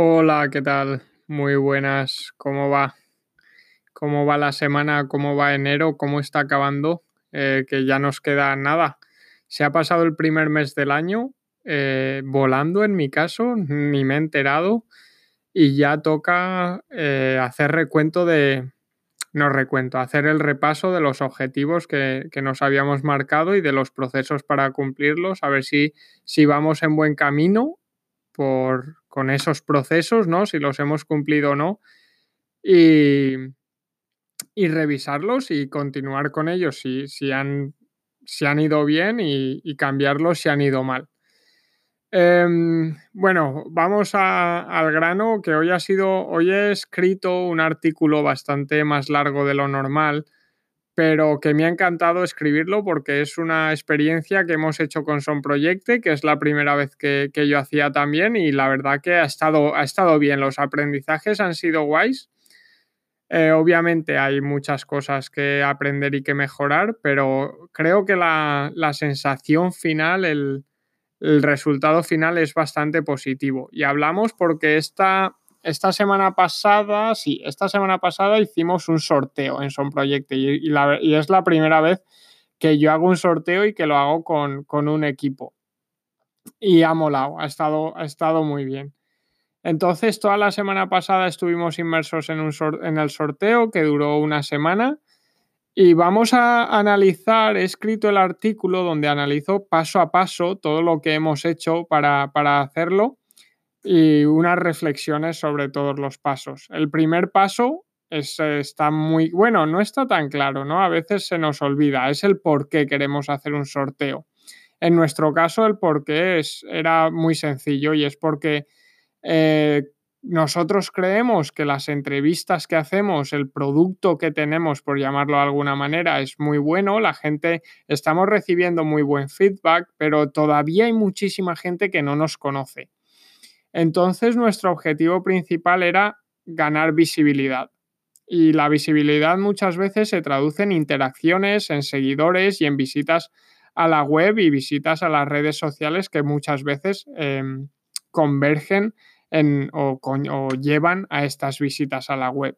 Hola, ¿qué tal? Muy buenas. ¿Cómo va? ¿Cómo va la semana? ¿Cómo va enero? ¿Cómo está acabando? Eh, que ya nos queda nada. Se ha pasado el primer mes del año eh, volando en mi caso, ni me he enterado y ya toca eh, hacer recuento de, no recuento, hacer el repaso de los objetivos que, que, nos habíamos marcado y de los procesos para cumplirlos, a ver si, si vamos en buen camino por, con esos procesos, ¿no? Si los hemos cumplido o no. Y, y revisarlos y continuar con ellos si, si, han, si han ido bien y, cambiarlos si han ido mal. Eh, bueno, vamos al grano, que hoy ha sido, hoy he escrito un artículo bastante más largo de lo normal, pero que me ha encantado escribirlo porque es una experiencia que hemos hecho con Son Proyecte, que es la primera vez que, que yo hacía también y la verdad que ha estado, ha estado bien, los aprendizajes han sido guays. Eh, obviamente hay muchas cosas que aprender y que mejorar, pero creo que la, la sensación final, el, el resultado final es bastante positivo. Y hablamos porque esta, esta semana pasada, sí, esta semana pasada hicimos un sorteo en Son Proyecto y, y, es la primera vez que yo hago un sorteo y que lo hago con, con un equipo. Y ha molado, ha estado, ha estado muy bien. Entonces, toda la semana pasada estuvimos inmersos en, un en el sorteo que duró una semana y vamos a analizar, he escrito el artículo donde analizo paso a paso todo lo que hemos hecho para, para hacerlo y unas reflexiones sobre todos los pasos. El primer paso es, está muy, bueno, no está tan claro, ¿no? A veces se nos olvida, es el por qué queremos hacer un sorteo. En nuestro caso, el por qué es, era muy sencillo y es porque eh, nosotros creemos que las entrevistas que hacemos, el producto que tenemos, por llamarlo de alguna manera, es muy bueno, la gente, estamos recibiendo muy buen feedback, pero todavía hay muchísima gente que no nos conoce. Entonces, nuestro objetivo principal era ganar visibilidad. Y la visibilidad muchas veces se traduce en interacciones, en seguidores y en visitas a la web y visitas a las redes sociales que muchas veces eh, convergen en, o llevan a estas visitas a la web.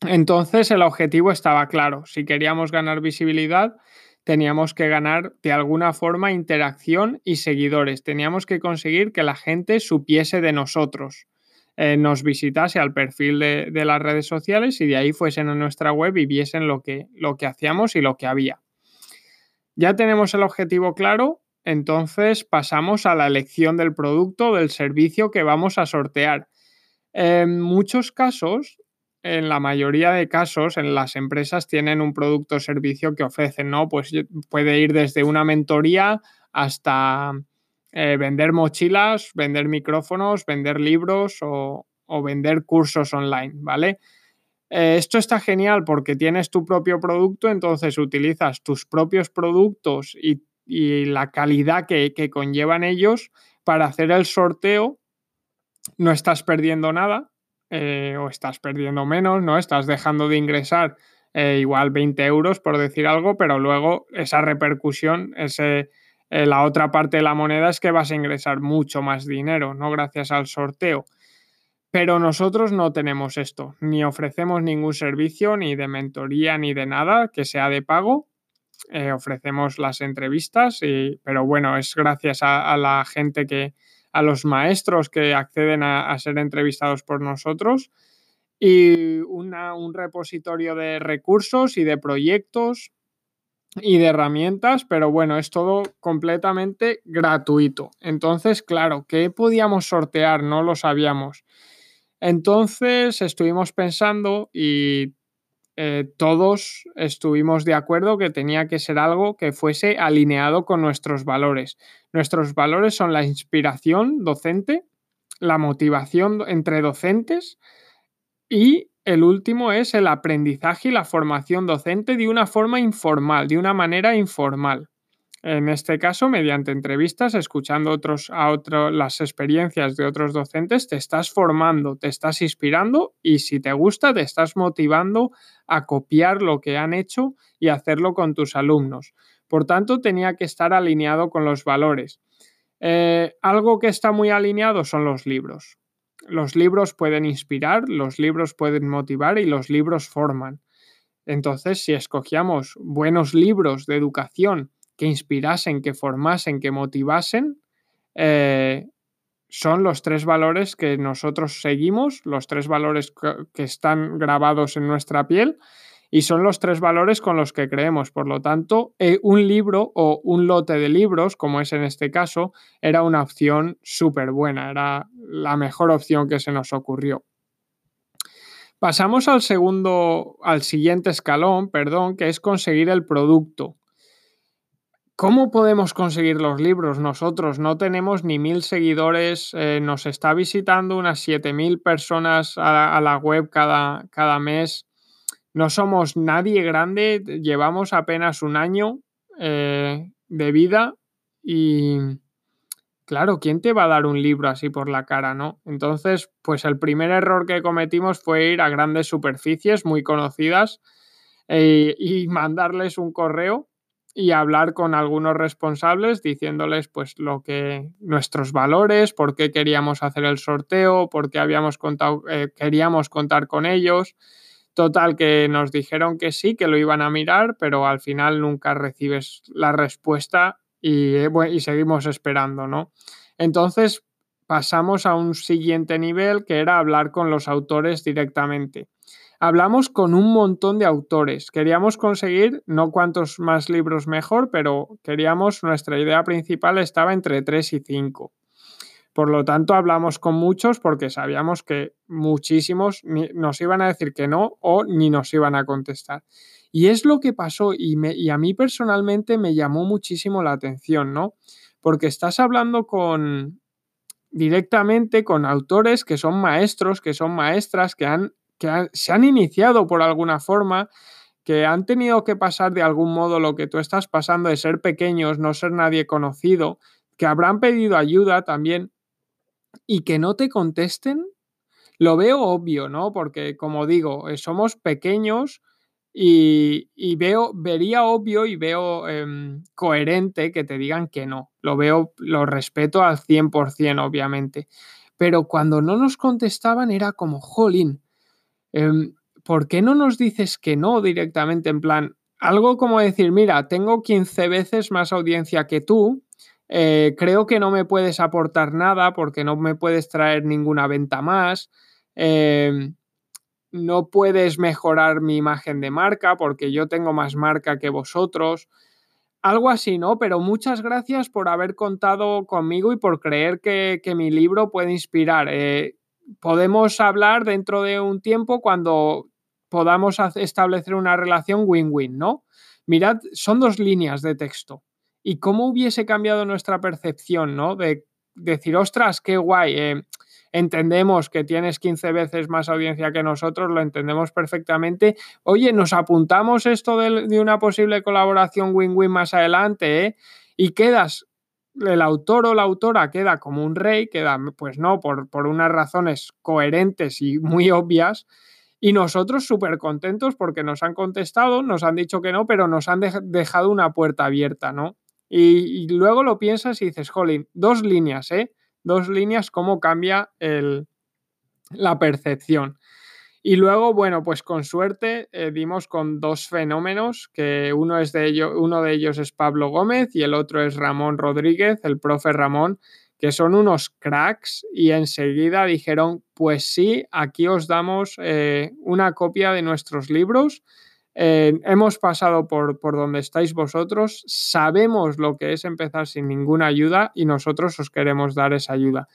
Entonces el objetivo estaba claro. Si queríamos ganar visibilidad, teníamos que ganar de alguna forma interacción y seguidores. Teníamos que conseguir que la gente supiese de nosotros, eh, nos visitase al perfil de, las redes sociales y de ahí fuesen a nuestra web y viesen lo que, lo que hacíamos y lo que había. Ya tenemos el objetivo claro, entonces pasamos a la elección del producto, del servicio que vamos a sortear. En muchos casos, en la mayoría de casos, en las empresas tienen un producto o servicio que ofrecen, ¿no? Pues puede ir desde una mentoría hasta eh, vender mochilas, vender micrófonos, vender libros o, vender cursos online, ¿vale? Eh, esto está genial porque tienes tu propio producto, entonces utilizas tus propios productos y y la calidad que, que, conllevan ellos para hacer el sorteo, no estás perdiendo nada eh, o estás perdiendo menos, ¿no? Estás dejando de ingresar eh, igual 20 euros por decir algo, pero luego esa repercusión, ese, eh, la otra parte de la moneda es que vas a ingresar mucho más dinero, ¿no? Gracias al sorteo. Pero nosotros no tenemos esto, ni ofrecemos ningún servicio, ni de mentoría, ni de nada que sea de pago ofrecemos las entrevistas, y, pero bueno, es gracias a, la gente que, a los maestros que acceden a, ser entrevistados por nosotros y un repositorio de recursos y de proyectos y de herramientas, pero bueno, es todo completamente gratuito. Entonces, claro, ¿qué podíamos sortear? No lo sabíamos. Entonces estuvimos pensando y eh, todos estuvimos de acuerdo que tenía que ser algo que fuese alineado con nuestros valores. Nuestros valores son la inspiración docente, la motivación entre docentes y el último es el aprendizaje y la formación docente de una forma informal, de una manera informal. En este caso, mediante entrevistas, escuchando otros, a otro, las experiencias de otros docentes, te estás formando, te estás inspirando y si te gusta, te estás motivando a copiar lo que han hecho y hacerlo con tus alumnos. Por tanto, tenía que estar alineado con los valores. Eh, algo que está muy alineado son los libros. los libros pueden inspirar, los libros pueden motivar y los libros forman. Entonces, si escogíamos buenos libros de educación que inspirasen, que formasen, que motivasen, eh, son los tres valores que nosotros seguimos, los tres valores que están grabados en nuestra piel y son los tres valores con los que creemos. Por lo tanto, eh, un libro o un lote de libros, como es en este caso, era una opción súper buena, era la mejor opción que se nos ocurrió. Pasamos al segundo, al siguiente escalón, perdón, que es conseguir el producto. ¿Cómo podemos conseguir los libros? Nosotros no tenemos ni mil seguidores, eh, nos está visitando unas 7000 personas a, la web cada, cada mes. No somos nadie grande, llevamos apenas un año eh, de vida y claro, ¿quién te va a dar un libro así por la cara, no? Entonces, pues el primer error que cometimos fue ir a grandes superficies muy conocidas eh, y mandarles un correo y hablar con algunos responsables diciéndoles pues lo que nuestros valores, por qué queríamos hacer el sorteo, por qué habíamos contado, eh, queríamos contar con ellos. Total, que nos dijeron que sí, que lo iban a mirar, pero al final nunca recibes la respuesta y, eh, y seguimos esperando, ¿no? Entonces pasamos a un siguiente nivel que era hablar con los autores directamente hablamos con un montón de autores. Queríamos conseguir, no cuantos más libros mejor, pero queríamos, nuestra idea principal estaba entre 3 y 5. Por lo tanto, hablamos con muchos porque sabíamos que muchísimos nos iban a decir que no o ni nos iban a contestar. Y es lo que pasó y, y a mí personalmente me llamó muchísimo la atención, ¿no? Porque estás hablando con directamente con autores que son maestros, que son maestras, que han que se han iniciado por alguna forma, que han tenido que pasar de algún modo lo que tú estás pasando de ser pequeños, no ser nadie conocido, que habrán pedido ayuda también y que no te contesten, lo veo obvio, ¿no? Porque como digo, eh, somos pequeños y, veo, vería obvio y veo em, coherente que te digan que no. Lo veo, lo respeto al 100%, obviamente. Pero cuando no nos contestaban era como, jolín, Em, ¿por qué no nos dices que no directamente en plan, algo como decir, mira, tengo 15 veces más audiencia que tú, eh, creo que no me puedes aportar nada porque no me puedes traer ninguna venta más, em, no puedes mejorar mi imagen de marca porque yo tengo más marca que vosotros. Algo así, ¿no? Pero muchas gracias por haber contado conmigo y por creer que, mi libro puede inspirar. Eh, podemos hablar dentro de un tiempo cuando podamos establecer una relación win-win, ¿no? Mirad, son dos líneas de texto. ¿Y cómo hubiese cambiado nuestra percepción, ¿no? De decir, ostras, qué guay, eh, entendemos que tienes 15 veces más audiencia que nosotros, lo entendemos perfectamente. Oye, nos apuntamos esto de, de una posible colaboración win-win más adelante, ¿eh? Y quedas el autor o la autora queda como un rey, queda, pues no, por, por unas razones coherentes y muy obvias, y nosotros súper contentos porque nos han contestado, nos han dicho que no, pero nos han dejado una puerta abierta, ¿no? Y, luego lo piensas y dices, jolín, dos líneas, ¿eh? Dos líneas, cómo cambia el, la percepción. Y luego, bueno, pues con suerte eh, dimos con dos fenómenos, que uno, es de uno de ellos es Pablo Gómez y el otro es Ramón Rodríguez, el profe Ramón, que son unos cracks y enseguida dijeron, pues sí, aquí os damos eh, una copia de nuestros libros. Eh, hemos pasado por, por donde estáis vosotros, sabemos lo que es empezar sin ninguna ayuda y nosotros os queremos dar esa ayuda.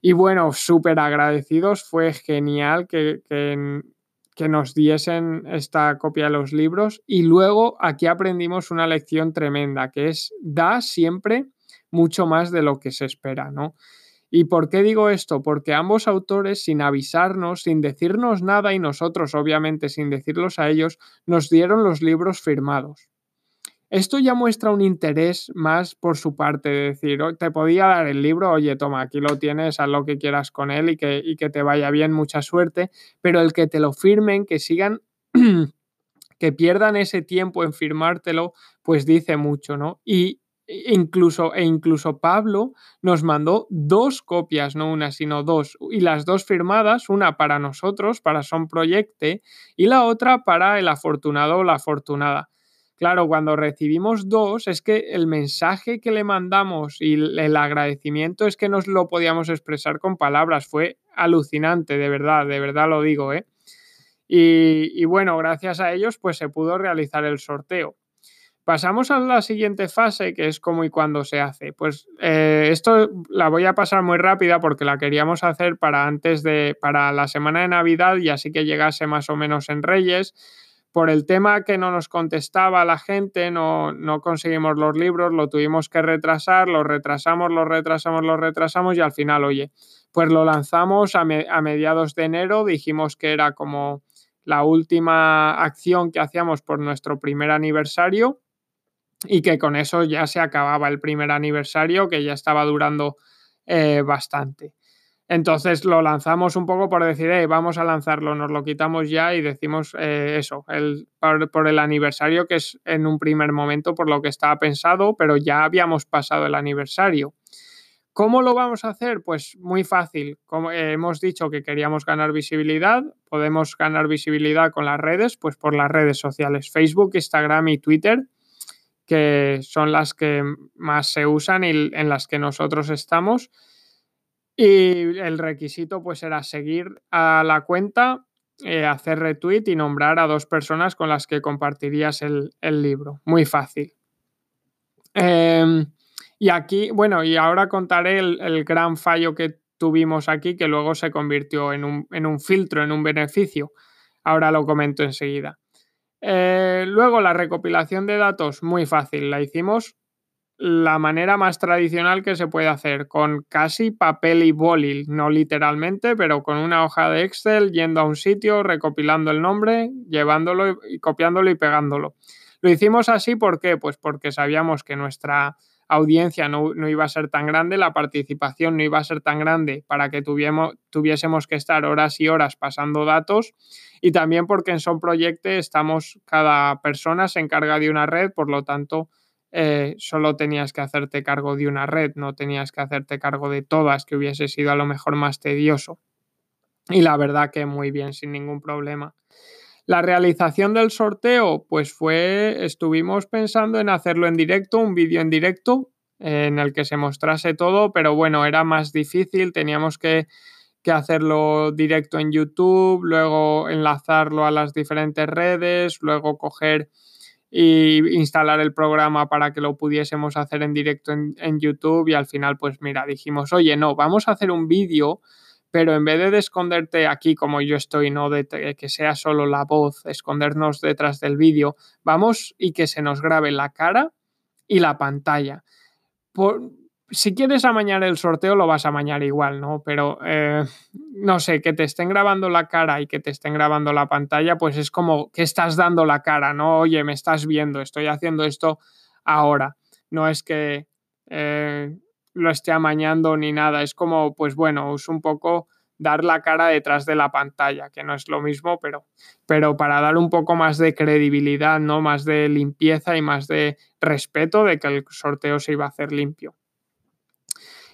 Y bueno, súper agradecidos, fue genial que, que, nos diesen esta copia de los libros. Y luego aquí aprendimos una lección tremenda, que es da siempre mucho más de lo que se espera, ¿no? ¿Y por qué digo esto? Porque ambos autores, sin avisarnos, sin decirnos nada y nosotros, obviamente, sin decirlos a ellos, nos dieron los libros firmados. Esto ya muestra un interés más por su parte, de decir, te podía dar el libro, oye, toma, aquí lo tienes, haz lo que quieras con él y que, y que te vaya bien, mucha suerte, pero el que te lo firmen, que sigan, que pierdan ese tiempo en firmártelo, pues dice mucho, ¿no? Y incluso, e incluso Pablo nos mandó dos copias, no una, sino dos, y las dos firmadas, una para nosotros, para Son Proyecte, y la otra para el afortunado o la afortunada. Claro, cuando recibimos dos, es que el mensaje que le mandamos y el agradecimiento es que nos lo podíamos expresar con palabras. Fue alucinante, de verdad, de verdad lo digo, ¿eh? Y, bueno, gracias a ellos, pues se pudo realizar el sorteo. Pasamos a la siguiente fase, que es cómo y cuándo se hace. Pues eh, esto la voy a pasar muy rápida porque la queríamos hacer para antes de, para la semana de Navidad y así que llegase más o menos en Reyes. Por el tema que no nos contestaba la gente, no, no conseguimos los libros, lo tuvimos que retrasar, lo retrasamos, lo retrasamos, lo retrasamos y al final, oye, pues lo lanzamos a, mediados de enero, dijimos que era como la última acción que hacíamos por nuestro primer aniversario y que con eso ya se acababa el primer aniversario, que ya estaba durando eh, bastante. Entonces lo lanzamos un poco por decir, vamos a lanzarlo, nos lo quitamos ya y decimos eh, eso, por, el aniversario, que es en un primer momento por lo que estaba pensado, pero ya habíamos pasado el aniversario. ¿Cómo lo vamos a hacer? Pues muy fácil. Como eh, hemos dicho que queríamos ganar visibilidad, podemos ganar visibilidad con las redes, pues por las redes sociales, Facebook, Instagram y Twitter que son las que más se usan y en las que nosotros estamos. Y el requisito pues era seguir a la cuenta, eh, hacer retweet y nombrar a dos personas con las que compartirías el, libro. Muy fácil. Em, y aquí, bueno, y ahora contaré el, gran fallo que tuvimos aquí, que luego se convirtió en un, en un filtro, en un beneficio. Ahora lo comento enseguida. Eh, luego la recopilación de datos, muy fácil, la hicimos la manera más tradicional que se puede hacer, con casi papel y boli, no literalmente, pero con una hoja de Excel, yendo a un sitio, recopilando el nombre, llevándolo y copiándolo y pegándolo. Lo hicimos así, ¿por qué? Pues porque sabíamos que nuestra audiencia no, iba a ser tan grande, la participación no iba a ser tan grande para que tuviésemos que estar horas y horas pasando datos y también porque en Son Proyecte estamos, cada persona se encarga de una red, por lo tanto, eh, solo tenías que hacerte cargo de una red, no tenías que hacerte cargo de todas, que hubiese sido a lo mejor más tedioso. Y la verdad que muy bien, sin ningún problema. La realización del sorteo, pues fue, estuvimos pensando en hacerlo en directo, un vídeo en directo en el que se mostrase todo, pero bueno, era más difícil, teníamos que, hacerlo directo en YouTube, luego enlazarlo a las diferentes redes, luego coger e instalar el programa para que lo pudiésemos hacer en directo en, en YouTube y al final pues mira, dijimos, oye, no, vamos a hacer un vídeo pero en vez de esconderte aquí como yo estoy, no de que sea solo la voz, escondernos detrás del vídeo, vamos y que se nos grabe la cara y la pantalla. si quieres amañar el sorteo, lo vas a amañar igual, ¿no? Pero eh, no sé, que te estén grabando la cara y que te estén grabando la pantalla, pues es como que estás dando la cara, ¿no? Oye, me estás viendo, estoy haciendo esto ahora. No es que eh, lo esté amañando ni nada. Es como, pues bueno, es un poco dar la cara detrás de la pantalla, que no es lo mismo, pero, pero para dar un poco más de credibilidad, ¿no? Más de limpieza y más de respeto de que el sorteo se iba a hacer limpio.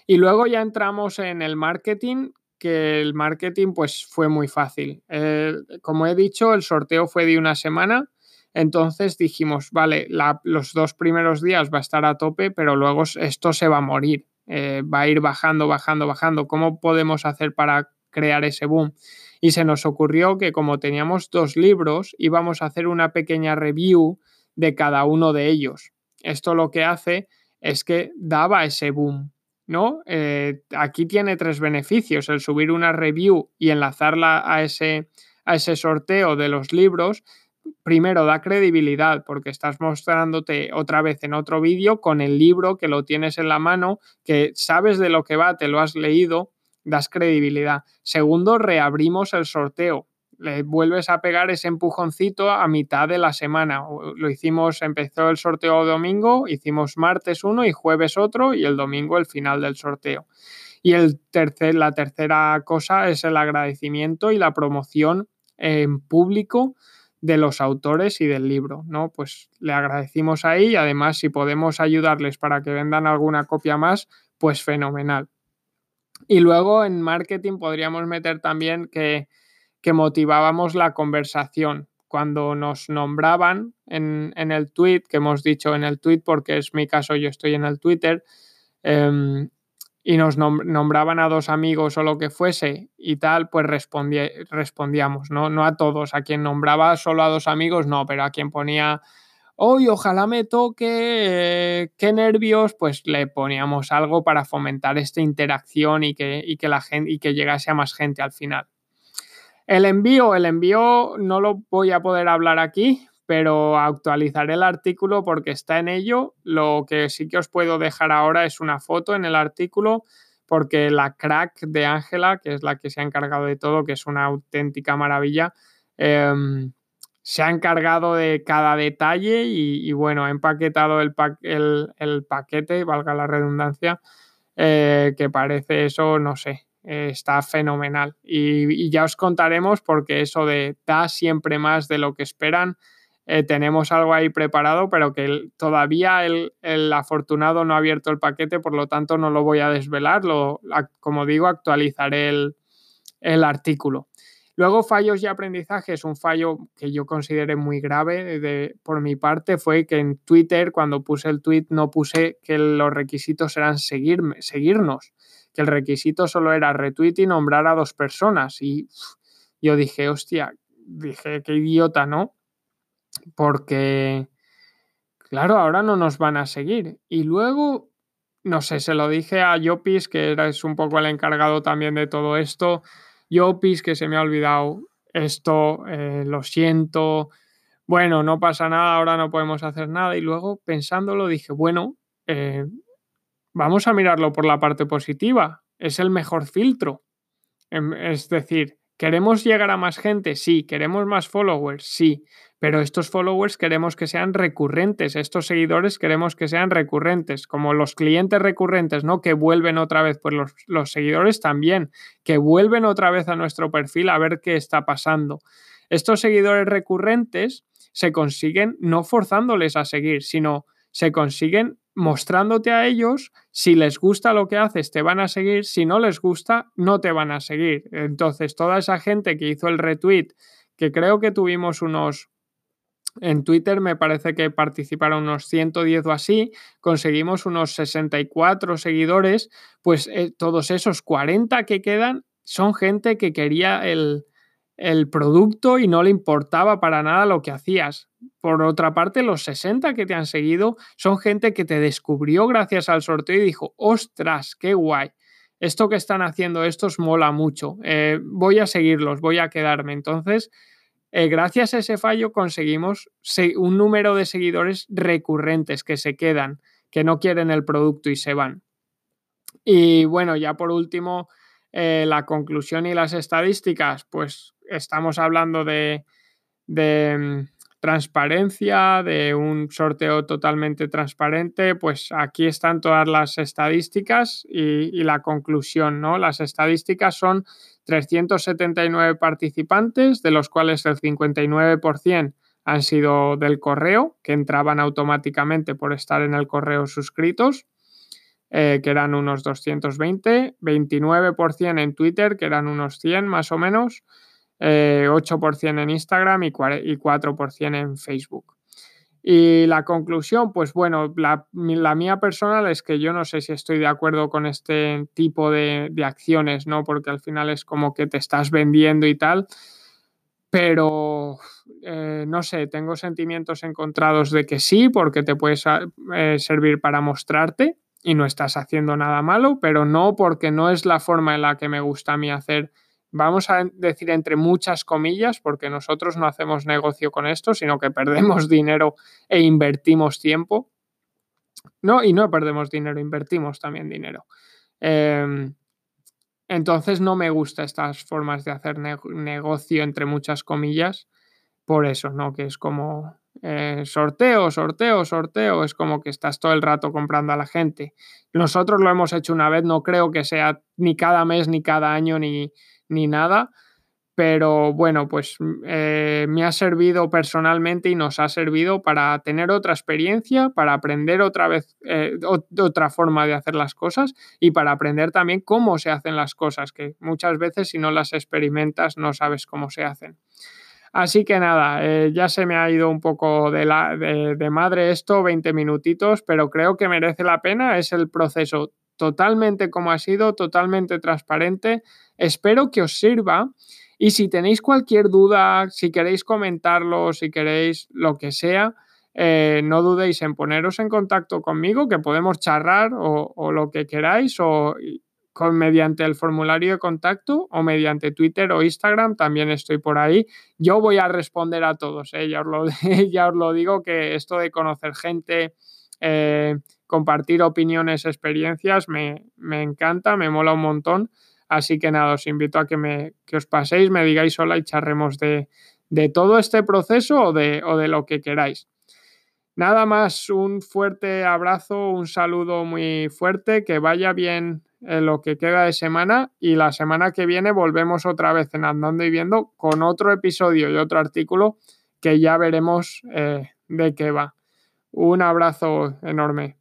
Y luego ya entramos en el marketing, que el marketing pues fue muy fácil. Eh, como he dicho, el sorteo fue de una semana, entonces dijimos, vale, los dos primeros días va a estar a tope, pero luego esto se va a morir. Eh, va a ir bajando, bajando, bajando. ¿Cómo podemos hacer para crear ese boom? Y se nos ocurrió que como teníamos dos libros, íbamos a hacer una pequeña review de cada uno de ellos. Esto lo que hace es que daba ese boom, ¿no? Eh, aquí tiene tres beneficios, el subir una review y enlazarla a ese, a ese sorteo de los libros primero da credibilidad porque estás mostrándote otra vez en otro vídeo con el libro que lo tienes en la mano, que sabes de lo que va, te lo has leído, das credibilidad. Segundo, reabrimos el sorteo. Le vuelves a pegar ese empujoncito a mitad de la semana. Lo hicimos, empezó el sorteo domingo, hicimos martes uno y jueves otro y el domingo el final del sorteo. Y el tercer, la tercera cosa es el agradecimiento y la promoción en público de los autores y del libro, ¿no? Pues le agradecimos ahí y además si podemos ayudarles para que vendan alguna copia más, pues fenomenal. Y luego en marketing podríamos meter también que, motivábamos la conversación. Cuando nos nombraban en, el tweet, que hemos dicho en el tweet, porque es mi caso, yo estoy en el Twitter, em, y nos nombraban a dos amigos o lo que fuese y tal, pues respondíamos, ¿no? No a todos, a quien nombraba solo a dos amigos, no, pero a quien ponía hoy ojalá me toque, eh, qué nervios, pues le poníamos algo para fomentar esta interacción y que, que la gente y que llegase a más gente al final. El envío, el envío no lo voy a poder hablar aquí, pero actualizaré el artículo porque está en ello. Lo que sí que os puedo dejar ahora es una foto en el artículo porque la crack de Ángela, que es la que se ha encargado de todo, que es una auténtica maravilla, em, se ha encargado de cada detalle y, bueno, ha empaquetado el, el, paquete, valga la redundancia, eh, que parece eso, no sé, eh, está fenomenal. Y, ya os contaremos porque eso de da siempre más de lo que esperan. Eh, tenemos algo ahí preparado, pero que todavía el, afortunado no ha abierto el paquete, por lo tanto no lo voy a desvelar. Como digo, actualizaré el artículo. Luego, fallos y aprendizajes. Un fallo que yo consideré muy grave de, por mi parte fue que en Twitter, cuando puse el tweet, no puse que los requisitos eran seguirme, seguirnos, que el requisito solo era retweet y nombrar a dos personas. Y yo dije, hostia, dije, qué idiota, ¿no? Porque, claro, ahora no nos van a seguir. Y luego, no sé, se lo dije a Yopis, que era, es un poco el encargado también de todo esto Yopis, que se me ha olvidado esto, eh, lo siento, bueno, no pasa nada, ahora no podemos hacer nada. Y luego pensándolo dije, bueno, eh, vamos a mirarlo por la parte positiva, es el mejor filtro. Em, es decir, ¿Queremos llegar a más gente? Sí. ¿Queremos más followers? Sí. Pero estos followers queremos que sean recurrentes, estos seguidores queremos que sean recurrentes, como los clientes recurrentes, ¿no? Que vuelven otra vez, pues los, los seguidores también, que vuelven otra vez a nuestro perfil a ver qué está pasando. Estos seguidores recurrentes se consiguen no forzándoles a seguir, sino se consiguen mostrándote a ellos, si les gusta lo que haces, te van a seguir, si no les gusta, no te van a seguir. Entonces, toda esa gente que hizo el retweet, que creo que tuvimos unos, en Twitter me parece que participaron unos 110 o así, conseguimos unos 64 seguidores, pues eh, todos esos 40 que quedan son gente que quería el, el producto y no le importaba para nada lo que hacías. Por otra parte, los 60 que te han seguido son gente que te descubrió gracias al sorteo y dijo, ostras, qué guay. Esto que están haciendo estos mola mucho. Eh, voy a seguirlos, voy a quedarme. Entonces, eh, gracias a ese fallo conseguimos un número de seguidores recurrentes que se quedan, que no quieren el producto y se van. Y bueno, ya por último, eh, la conclusión y las estadísticas, pues estamos hablando de, mm, transparencia, de un sorteo totalmente transparente, pues aquí están todas las estadísticas y, la conclusión, ¿no? Las estadísticas son 379 participantes, de los cuales el 59% han sido del correo, que entraban automáticamente por estar en el correo suscritos. Eh, que eran unos 220, 29% en Twitter, que eran unos 100 más o menos, 8% eh, en Instagram y 4% en Facebook. Y la conclusión, pues bueno, la, mía personal es que yo no sé si estoy de acuerdo con este tipo de, acciones, ¿no? Porque al final es como que te estás vendiendo y tal, pero eh, no sé, tengo sentimientos encontrados de que sí, porque te puede servir para mostrarte, y no estás haciendo nada malo, pero no porque no es la forma en la que me gusta a mí hacer, vamos a decir entre muchas comillas, porque nosotros no hacemos negocio con esto, sino que perdemos dinero e invertimos tiempo. No, y no perdemos dinero, invertimos también dinero. Em, entonces no me gustan estas formas de hacer negocio entre muchas comillas, por eso, ¿no? Que es como eh, sorteo, sorteo, sorteo, es como que estás todo el rato comprando a la gente. Nosotros lo hemos hecho una vez, no creo que sea ni cada mes, ni cada año, ni, ni nada, pero bueno, pues eh, me ha servido personalmente y nos ha servido para tener otra experiencia, para aprender otra vez eh, otra forma de hacer las cosas y para aprender también cómo se hacen las cosas, que muchas veces si no las experimentas no sabes cómo se hacen. Así que nada, eh, ya se me ha ido un poco de, la, de madre esto, 20 minutitos, pero creo que merece la pena, es el proceso totalmente como ha sido, totalmente transparente. Espero que os sirva y si tenéis cualquier duda, si queréis comentarlo, si queréis lo que sea, eh, no dudéis en poneros en contacto conmigo, que podemos charlar o, lo que queráis, o con, mediante el formulario de contacto o mediante Twitter o Instagram, también estoy por ahí. Yo voy a responder a todos, ¿eh? ya, os lo, ya, os lo, digo, que esto de conocer gente, eh, compartir opiniones, experiencias, me, me encanta, me mola un montón. Así que nada, os invito a que, me, que os paséis, me digáis hola y charremos de, de todo este proceso o de, o de lo que queráis. Nada más, un fuerte abrazo, un saludo muy fuerte, que vaya bien lo que queda de semana y la semana que viene volvemos otra vez en Andando y Viendo con otro episodio y otro artículo que ya veremos eh, de qué va. Un abrazo enorme.